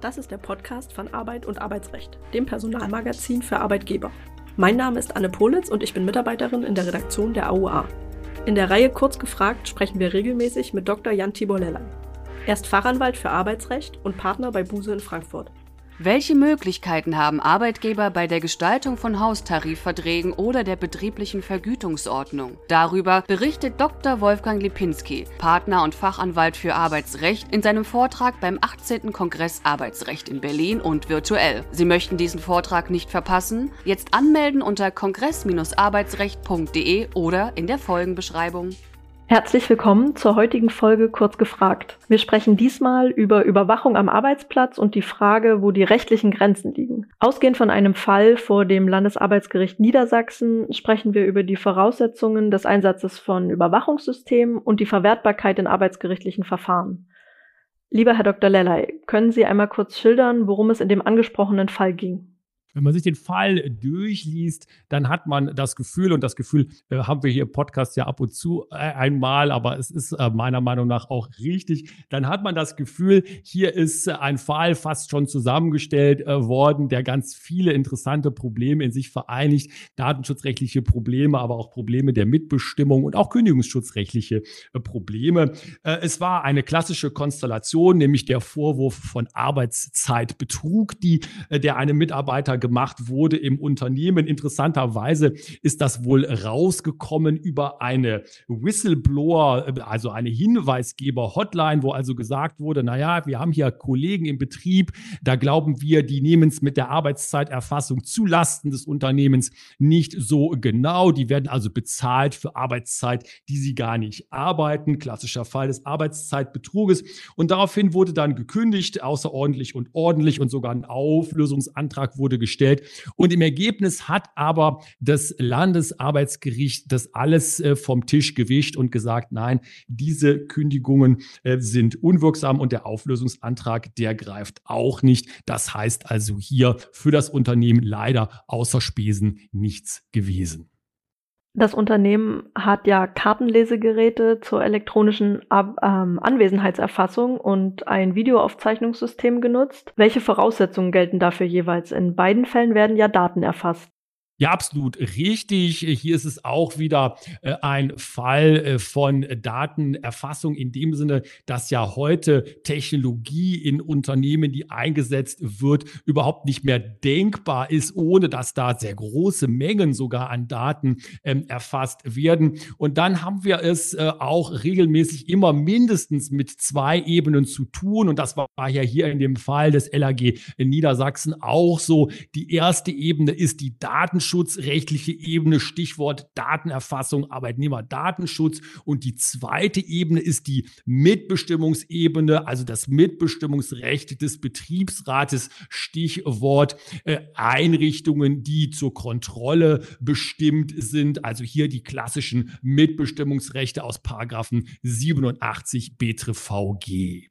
Das ist der Podcast von Arbeit und Arbeitsrecht, dem Personalmagazin für Arbeitgeber. Mein Name ist Anne Politz und ich bin Mitarbeiterin in der Redaktion der AUA. In der Reihe Kurz gefragt sprechen wir regelmäßig mit Dr. Jan Tibor Lellay. Er ist Fachanwalt für Arbeitsrecht und Partner bei Buse in Frankfurt. Welche Möglichkeiten haben Arbeitgeber bei der Gestaltung von Haustarifverträgen oder der betrieblichen Vergütungsordnung? Darüber berichtet Dr. Wolfgang Lipinski, Partner und Fachanwalt für Arbeitsrecht, in seinem Vortrag beim 18. Kongress Arbeitsrecht in Berlin und virtuell. Sie möchten diesen Vortrag nicht verpassen? Jetzt anmelden unter kongress-arbeitsrecht.de oder in der Folgenbeschreibung. Herzlich willkommen zur heutigen Folge Kurz gefragt. Wir sprechen diesmal über Überwachung am Arbeitsplatz und die Frage, wo die rechtlichen Grenzen liegen. Ausgehend von einem Fall vor dem Landesarbeitsgericht Niedersachsen sprechen wir über die Voraussetzungen des Einsatzes von Überwachungssystemen und die Verwertbarkeit in arbeitsgerichtlichen Verfahren. Lieber Herr Dr. Lellay, können Sie einmal kurz schildern, worum es in dem angesprochenen Fall ging? Wenn man sich den Fall durchliest, dann hat man das Gefühl, und das Gefühl äh, haben wir hier im Podcast ja ab und zu äh, einmal, aber es ist äh, meiner Meinung nach auch richtig, dann hat man das Gefühl, hier ist ein Fall fast schon zusammengestellt äh, worden, der ganz viele interessante Probleme in sich vereinigt, datenschutzrechtliche Probleme, aber auch Probleme der Mitbestimmung und auch kündigungsschutzrechtliche äh, Probleme. Äh, es war eine klassische Konstellation, nämlich der Vorwurf von Arbeitszeitbetrug, die der eine Mitarbeiter gemacht wurde im Unternehmen. Interessanterweise ist das wohl rausgekommen über eine Whistleblower, also eine Hinweisgeber-Hotline, wo also gesagt wurde, naja, wir haben hier Kollegen im Betrieb, da glauben wir, die nehmen es mit der Arbeitszeiterfassung zulasten des Unternehmens nicht so genau. Die werden also bezahlt für Arbeitszeit, die sie gar nicht arbeiten. Klassischer Fall des Arbeitszeitbetruges. Und daraufhin wurde dann gekündigt, außerordentlich und ordentlich und sogar ein Auflösungsantrag wurde gestellt gestellt. Und im Ergebnis hat aber das Landesarbeitsgericht das alles äh, vom Tisch gewischt und gesagt, nein, diese Kündigungen äh, sind unwirksam und der Auflösungsantrag, der greift auch nicht. Das heißt also hier für das Unternehmen leider außer Spesen nichts gewesen. Das Unternehmen hat ja Kartenlesegeräte zur elektronischen Ab ähm, Anwesenheitserfassung und ein Videoaufzeichnungssystem genutzt. Welche Voraussetzungen gelten dafür jeweils? In beiden Fällen werden ja Daten erfasst. Ja, absolut richtig. Hier ist es auch wieder äh, ein Fall äh, von Datenerfassung in dem Sinne, dass ja heute Technologie in Unternehmen, die eingesetzt wird, überhaupt nicht mehr denkbar ist, ohne dass da sehr große Mengen sogar an Daten ähm, erfasst werden. Und dann haben wir es äh, auch regelmäßig immer mindestens mit zwei Ebenen zu tun. Und das war ja hier in dem Fall des LAG in Niedersachsen auch so. Die erste Ebene ist die Datenschutz datenschutzrechtliche Ebene, Stichwort Datenerfassung, Arbeitnehmerdatenschutz. Und die zweite Ebene ist die Mitbestimmungsebene, also das Mitbestimmungsrecht des Betriebsrates, Stichwort äh, Einrichtungen, die zur Kontrolle bestimmt sind. Also hier die klassischen Mitbestimmungsrechte aus Paragraphen 87 BTRVG.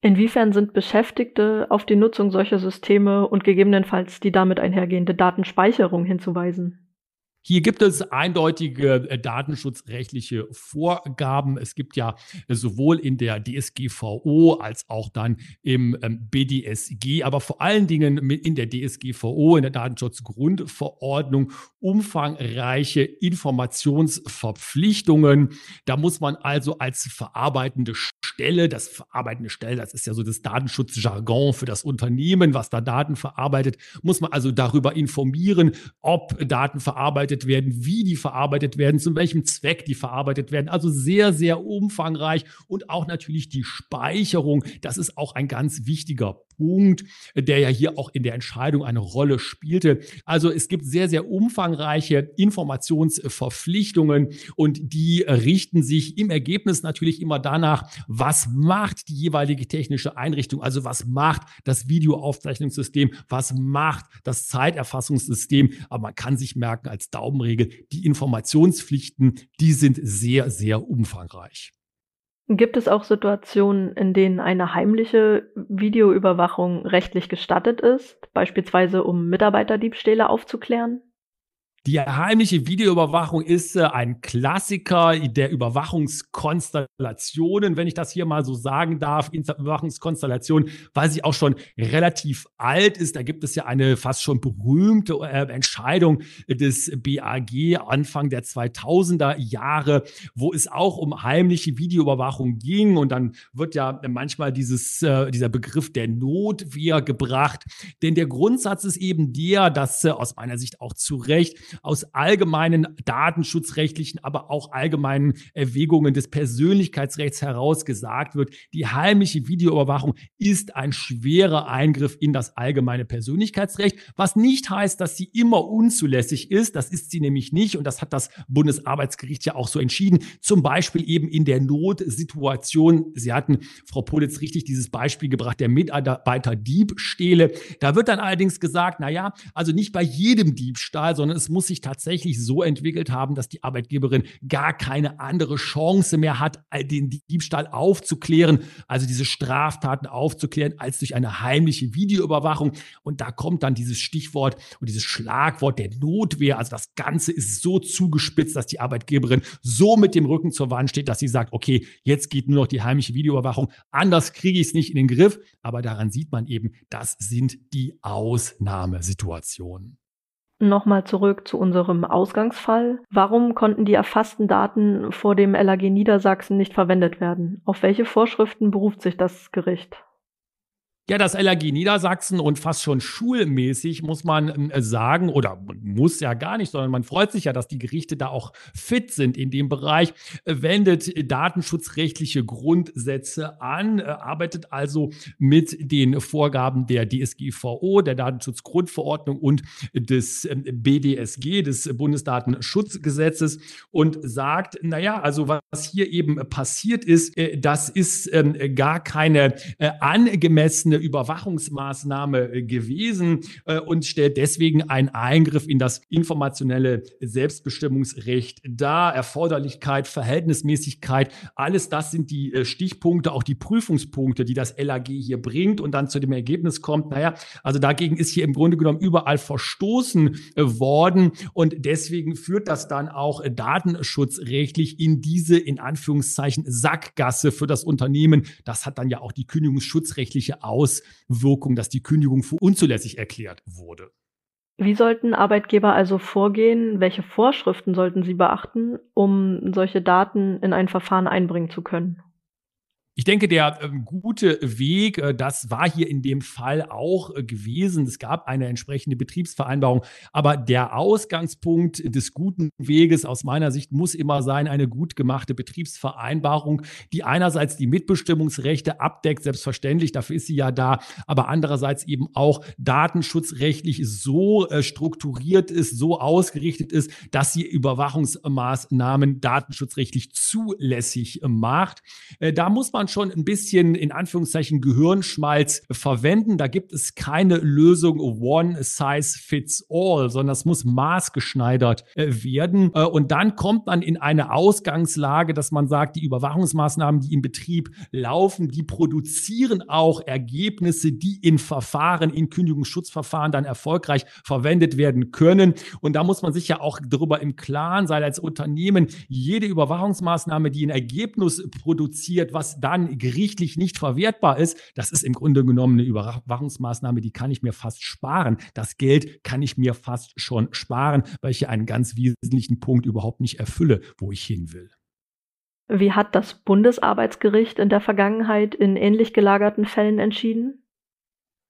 Inwiefern sind Beschäftigte auf die Nutzung solcher Systeme und gegebenenfalls die damit einhergehende Datenspeicherung hinzuweisen? Hier gibt es eindeutige äh, datenschutzrechtliche Vorgaben. Es gibt ja äh, sowohl in der DSGVO als auch dann im ähm, BDSG, aber vor allen Dingen in der DSGVO, in der Datenschutzgrundverordnung, umfangreiche Informationsverpflichtungen. Da muss man also als verarbeitende Stelle, das verarbeitende Stelle, das ist ja so das Datenschutzjargon für das Unternehmen, was da Daten verarbeitet, muss man also darüber informieren, ob Daten verarbeitet verarbeitet werden, wie die verarbeitet werden, zu welchem Zweck die verarbeitet werden. Also sehr, sehr umfangreich und auch natürlich die Speicherung. Das ist auch ein ganz wichtiger Punkt, der ja hier auch in der Entscheidung eine Rolle spielte. Also es gibt sehr, sehr umfangreiche Informationsverpflichtungen und die richten sich im Ergebnis natürlich immer danach, was macht die jeweilige technische Einrichtung, also was macht das Videoaufzeichnungssystem, was macht das Zeiterfassungssystem. Aber man kann sich merken als Daumenregel, die Informationspflichten, die sind sehr, sehr umfangreich. Gibt es auch Situationen, in denen eine heimliche Videoüberwachung rechtlich gestattet ist, beispielsweise um Mitarbeiterdiebstähle aufzuklären? Die heimliche Videoüberwachung ist äh, ein Klassiker der Überwachungskonstellationen, wenn ich das hier mal so sagen darf. Überwachungskonstellation, weil sie auch schon relativ alt ist. Da gibt es ja eine fast schon berühmte äh, Entscheidung des BAG Anfang der 2000er Jahre, wo es auch um heimliche Videoüberwachung ging. Und dann wird ja manchmal dieses, äh, dieser Begriff der Notwehr gebracht. Denn der Grundsatz ist eben der, dass aus meiner Sicht auch zu Recht aus allgemeinen datenschutzrechtlichen, aber auch allgemeinen Erwägungen des Persönlichkeitsrechts heraus gesagt wird, die heimliche Videoüberwachung ist ein schwerer Eingriff in das allgemeine Persönlichkeitsrecht, was nicht heißt, dass sie immer unzulässig ist. Das ist sie nämlich nicht und das hat das Bundesarbeitsgericht ja auch so entschieden. Zum Beispiel eben in der Notsituation. Sie hatten, Frau Politz, richtig dieses Beispiel gebracht, der Mitarbeiter-Diebstähle. Da wird dann allerdings gesagt, na ja, also nicht bei jedem Diebstahl, sondern es muss sich tatsächlich so entwickelt haben, dass die Arbeitgeberin gar keine andere Chance mehr hat, den Diebstahl aufzuklären, also diese Straftaten aufzuklären, als durch eine heimliche Videoüberwachung. Und da kommt dann dieses Stichwort und dieses Schlagwort der Notwehr. Also das Ganze ist so zugespitzt, dass die Arbeitgeberin so mit dem Rücken zur Wand steht, dass sie sagt, okay, jetzt geht nur noch die heimliche Videoüberwachung. Anders kriege ich es nicht in den Griff. Aber daran sieht man eben, das sind die Ausnahmesituationen. Nochmal zurück zu unserem Ausgangsfall. Warum konnten die erfassten Daten vor dem LAG Niedersachsen nicht verwendet werden? Auf welche Vorschriften beruft sich das Gericht? Ja, das LAG Niedersachsen und fast schon schulmäßig muss man äh, sagen, oder muss ja gar nicht, sondern man freut sich ja, dass die Gerichte da auch fit sind in dem Bereich, äh, wendet datenschutzrechtliche Grundsätze an, äh, arbeitet also mit den Vorgaben der DSGVO, der Datenschutzgrundverordnung und des ähm, BDSG, des Bundesdatenschutzgesetzes und sagt, naja, also was hier eben passiert ist, das ist ähm, gar keine angemessene Überwachungsmaßnahme äh, gewesen äh, und stellt deswegen einen Eingriff in das informationelle Selbstbestimmungsrecht dar. Erforderlichkeit, Verhältnismäßigkeit, alles das sind die äh, Stichpunkte, auch die Prüfungspunkte, die das LAG hier bringt und dann zu dem Ergebnis kommt, naja, also dagegen ist hier im Grunde genommen überall verstoßen worden und deswegen führt das dann auch datenschutzrechtlich in diese in Anführungszeichen Sackgasse für das Unternehmen. Das hat dann ja auch die kündigungsschutzrechtliche Aus Auswirkung, dass die Kündigung für unzulässig erklärt wurde. Wie sollten Arbeitgeber also vorgehen? Welche Vorschriften sollten sie beachten, um solche Daten in ein Verfahren einbringen zu können? Ich denke, der äh, gute Weg, äh, das war hier in dem Fall auch äh, gewesen. Es gab eine entsprechende Betriebsvereinbarung, aber der Ausgangspunkt des guten Weges aus meiner Sicht muss immer sein, eine gut gemachte Betriebsvereinbarung, die einerseits die Mitbestimmungsrechte abdeckt, selbstverständlich, dafür ist sie ja da, aber andererseits eben auch datenschutzrechtlich so äh, strukturiert ist, so ausgerichtet ist, dass sie Überwachungsmaßnahmen datenschutzrechtlich zulässig macht. Äh, da muss man schon ein bisschen in Anführungszeichen Gehirnschmalz verwenden. Da gibt es keine Lösung one size fits all, sondern es muss maßgeschneidert äh, werden. Äh, und dann kommt man in eine Ausgangslage, dass man sagt, die Überwachungsmaßnahmen, die im Betrieb laufen, die produzieren auch Ergebnisse, die in Verfahren, in Kündigungsschutzverfahren dann erfolgreich verwendet werden können. Und da muss man sich ja auch darüber im Klaren sein als Unternehmen, jede Überwachungsmaßnahme, die ein Ergebnis produziert, was dann dann gerichtlich nicht verwertbar ist, das ist im Grunde genommen eine Überwachungsmaßnahme, die kann ich mir fast sparen. Das Geld kann ich mir fast schon sparen, weil ich hier einen ganz wesentlichen Punkt überhaupt nicht erfülle, wo ich hin will. Wie hat das Bundesarbeitsgericht in der Vergangenheit in ähnlich gelagerten Fällen entschieden?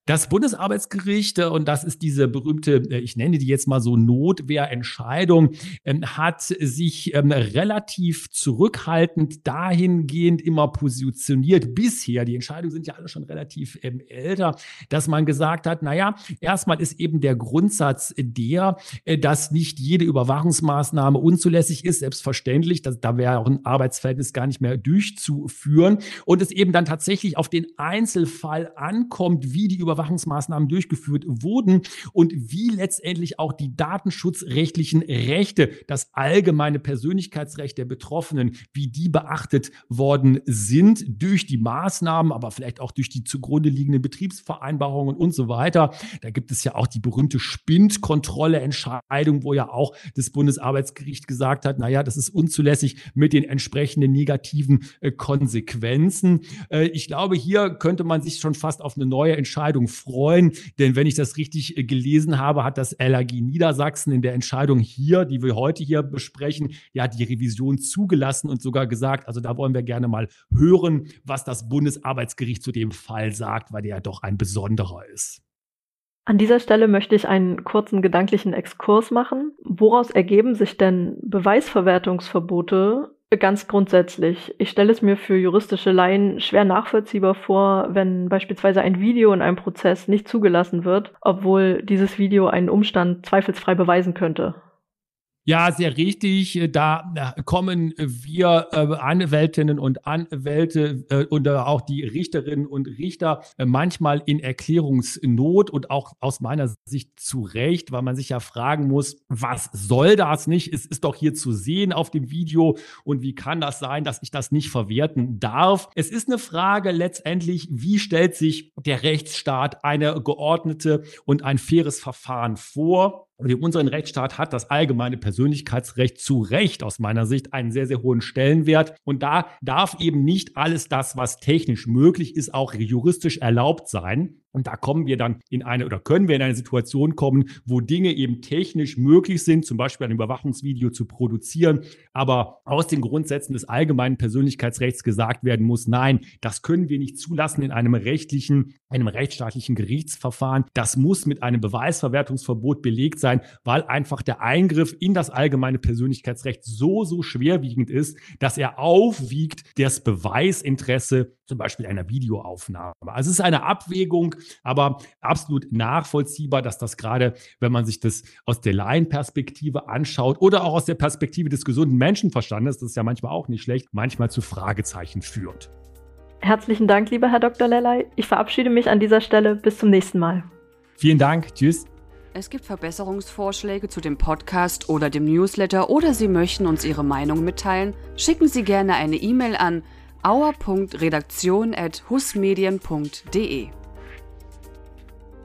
Das Bundesarbeitsgericht, äh, und das ist diese berühmte, äh, ich nenne die jetzt mal so Notwehrentscheidung, ähm, hat sich ähm, relativ zurückhaltend dahingehend immer positioniert bisher. Die Entscheidungen sind ja alle schon relativ ähm, älter, dass man gesagt hat, naja, erstmal ist eben der Grundsatz der, äh, dass nicht jede Überwachungsmaßnahme unzulässig ist, selbstverständlich. Das, da wäre auch ein Arbeitsverhältnis gar nicht mehr durchzuführen. Und es eben dann tatsächlich auf den Einzelfall ankommt, wie die Überwachungsmaßnahmen Überwachungsmaßnahmen durchgeführt wurden und wie letztendlich auch die datenschutzrechtlichen Rechte, das allgemeine Persönlichkeitsrecht der Betroffenen, wie die beachtet worden sind durch die Maßnahmen, aber vielleicht auch durch die zugrunde liegenden Betriebsvereinbarungen und so weiter. Da gibt es ja auch die berühmte Spindkontrolle-Entscheidung, wo ja auch das Bundesarbeitsgericht gesagt hat, naja, das ist unzulässig mit den entsprechenden negativen äh, Konsequenzen. Äh, ich glaube, hier könnte man sich schon fast auf eine neue Entscheidung freuen, denn wenn ich das richtig äh, gelesen habe, hat das LAG Niedersachsen in der Entscheidung hier, die wir heute hier besprechen, ja die Revision zugelassen und sogar gesagt, also da wollen wir gerne mal hören, was das Bundesarbeitsgericht zu dem Fall sagt, weil der ja doch ein besonderer ist. An dieser Stelle möchte ich einen kurzen gedanklichen Exkurs machen. Woraus ergeben sich denn Beweisverwertungsverbote ganz grundsätzlich? Ich stelle es mir für juristische Laien schwer nachvollziehbar vor, wenn beispielsweise ein Video in einem Prozess nicht zugelassen wird, obwohl dieses Video einen Umstand zweifelsfrei beweisen könnte. Ja, sehr richtig. Da kommen wir äh, Anwältinnen und Anwälte äh, und auch die Richterinnen und Richter äh, manchmal in Erklärungsnot und auch aus meiner Sicht zu Recht, weil man sich ja fragen muss, was soll das nicht? Es ist doch hier zu sehen auf dem Video und wie kann das sein, dass ich das nicht verwerten darf? Es ist eine Frage letztendlich, wie stellt sich der Rechtsstaat eine geordnete und ein faires Verfahren vor? Und in unserem Rechtsstaat hat das allgemeine Persönlichkeitsrecht zu Recht aus meiner Sicht einen sehr, sehr hohen Stellenwert. Und da darf eben nicht alles das, was technisch möglich ist, auch juristisch erlaubt sein. Und da kommen wir dann in eine oder können wir in eine Situation kommen, wo Dinge eben technisch möglich sind, zum Beispiel ein Überwachungsvideo zu produzieren, aber aus den Grundsätzen des allgemeinen Persönlichkeitsrechts gesagt werden muss, nein, das können wir nicht zulassen in einem rechtlichen, einem rechtsstaatlichen Gerichtsverfahren. Das muss mit einem Beweisverwertungsverbot belegt sein, weil einfach der Eingriff in das allgemeine Persönlichkeitsrecht so, so schwerwiegend ist, dass er aufwiegt das Beweisinteresse zum Beispiel einer Videoaufnahme. Also es ist eine Abwägung, aber absolut nachvollziehbar, dass das gerade, wenn man sich das aus der Laienperspektive anschaut oder auch aus der Perspektive des gesunden Menschenverstandes, das ist ja manchmal auch nicht schlecht, manchmal zu Fragezeichen führt. Herzlichen Dank, lieber Herr Dr. Lellay. Ich verabschiede mich an dieser Stelle. Bis zum nächsten Mal. Vielen Dank. Tschüss. Es gibt Verbesserungsvorschläge zu dem Podcast oder dem Newsletter oder Sie möchten uns Ihre Meinung mitteilen, schicken Sie gerne eine E-Mail an auer.redaktion.husmedien.de.